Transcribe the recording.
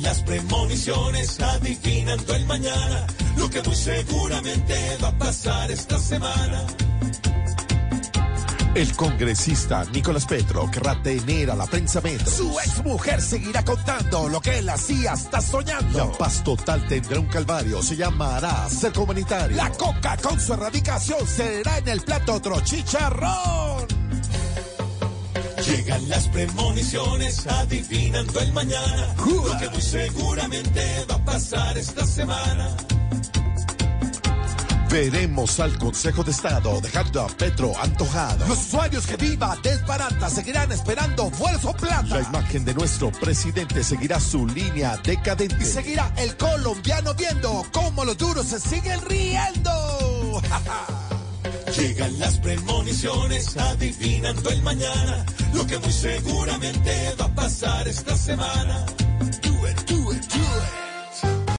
las premoniciones adivinando el mañana, lo que muy seguramente va a pasar esta semana. El congresista Nicolás Petro querrá tener a la prensa metro. Su ex mujer seguirá contando lo que él hacía, está soñando. La paz total tendrá un calvario, se llamará ser comunitario. La coca con su erradicación será en el plato otro chicharrón. Llegan las premoniciones adivinando el mañana, lo que muy seguramente va a pasar esta semana. Veremos al Consejo de Estado dejando a Petro antojado. Los usuarios que viva desbarata seguirán esperando vuelos o plata. La imagen de nuestro presidente seguirá su línea decadente. Y seguirá el colombiano viendo cómo los duros se siguen riendo. Llegan las premoniciones adivinando el mañana, lo que muy seguramente va a pasar esta semana.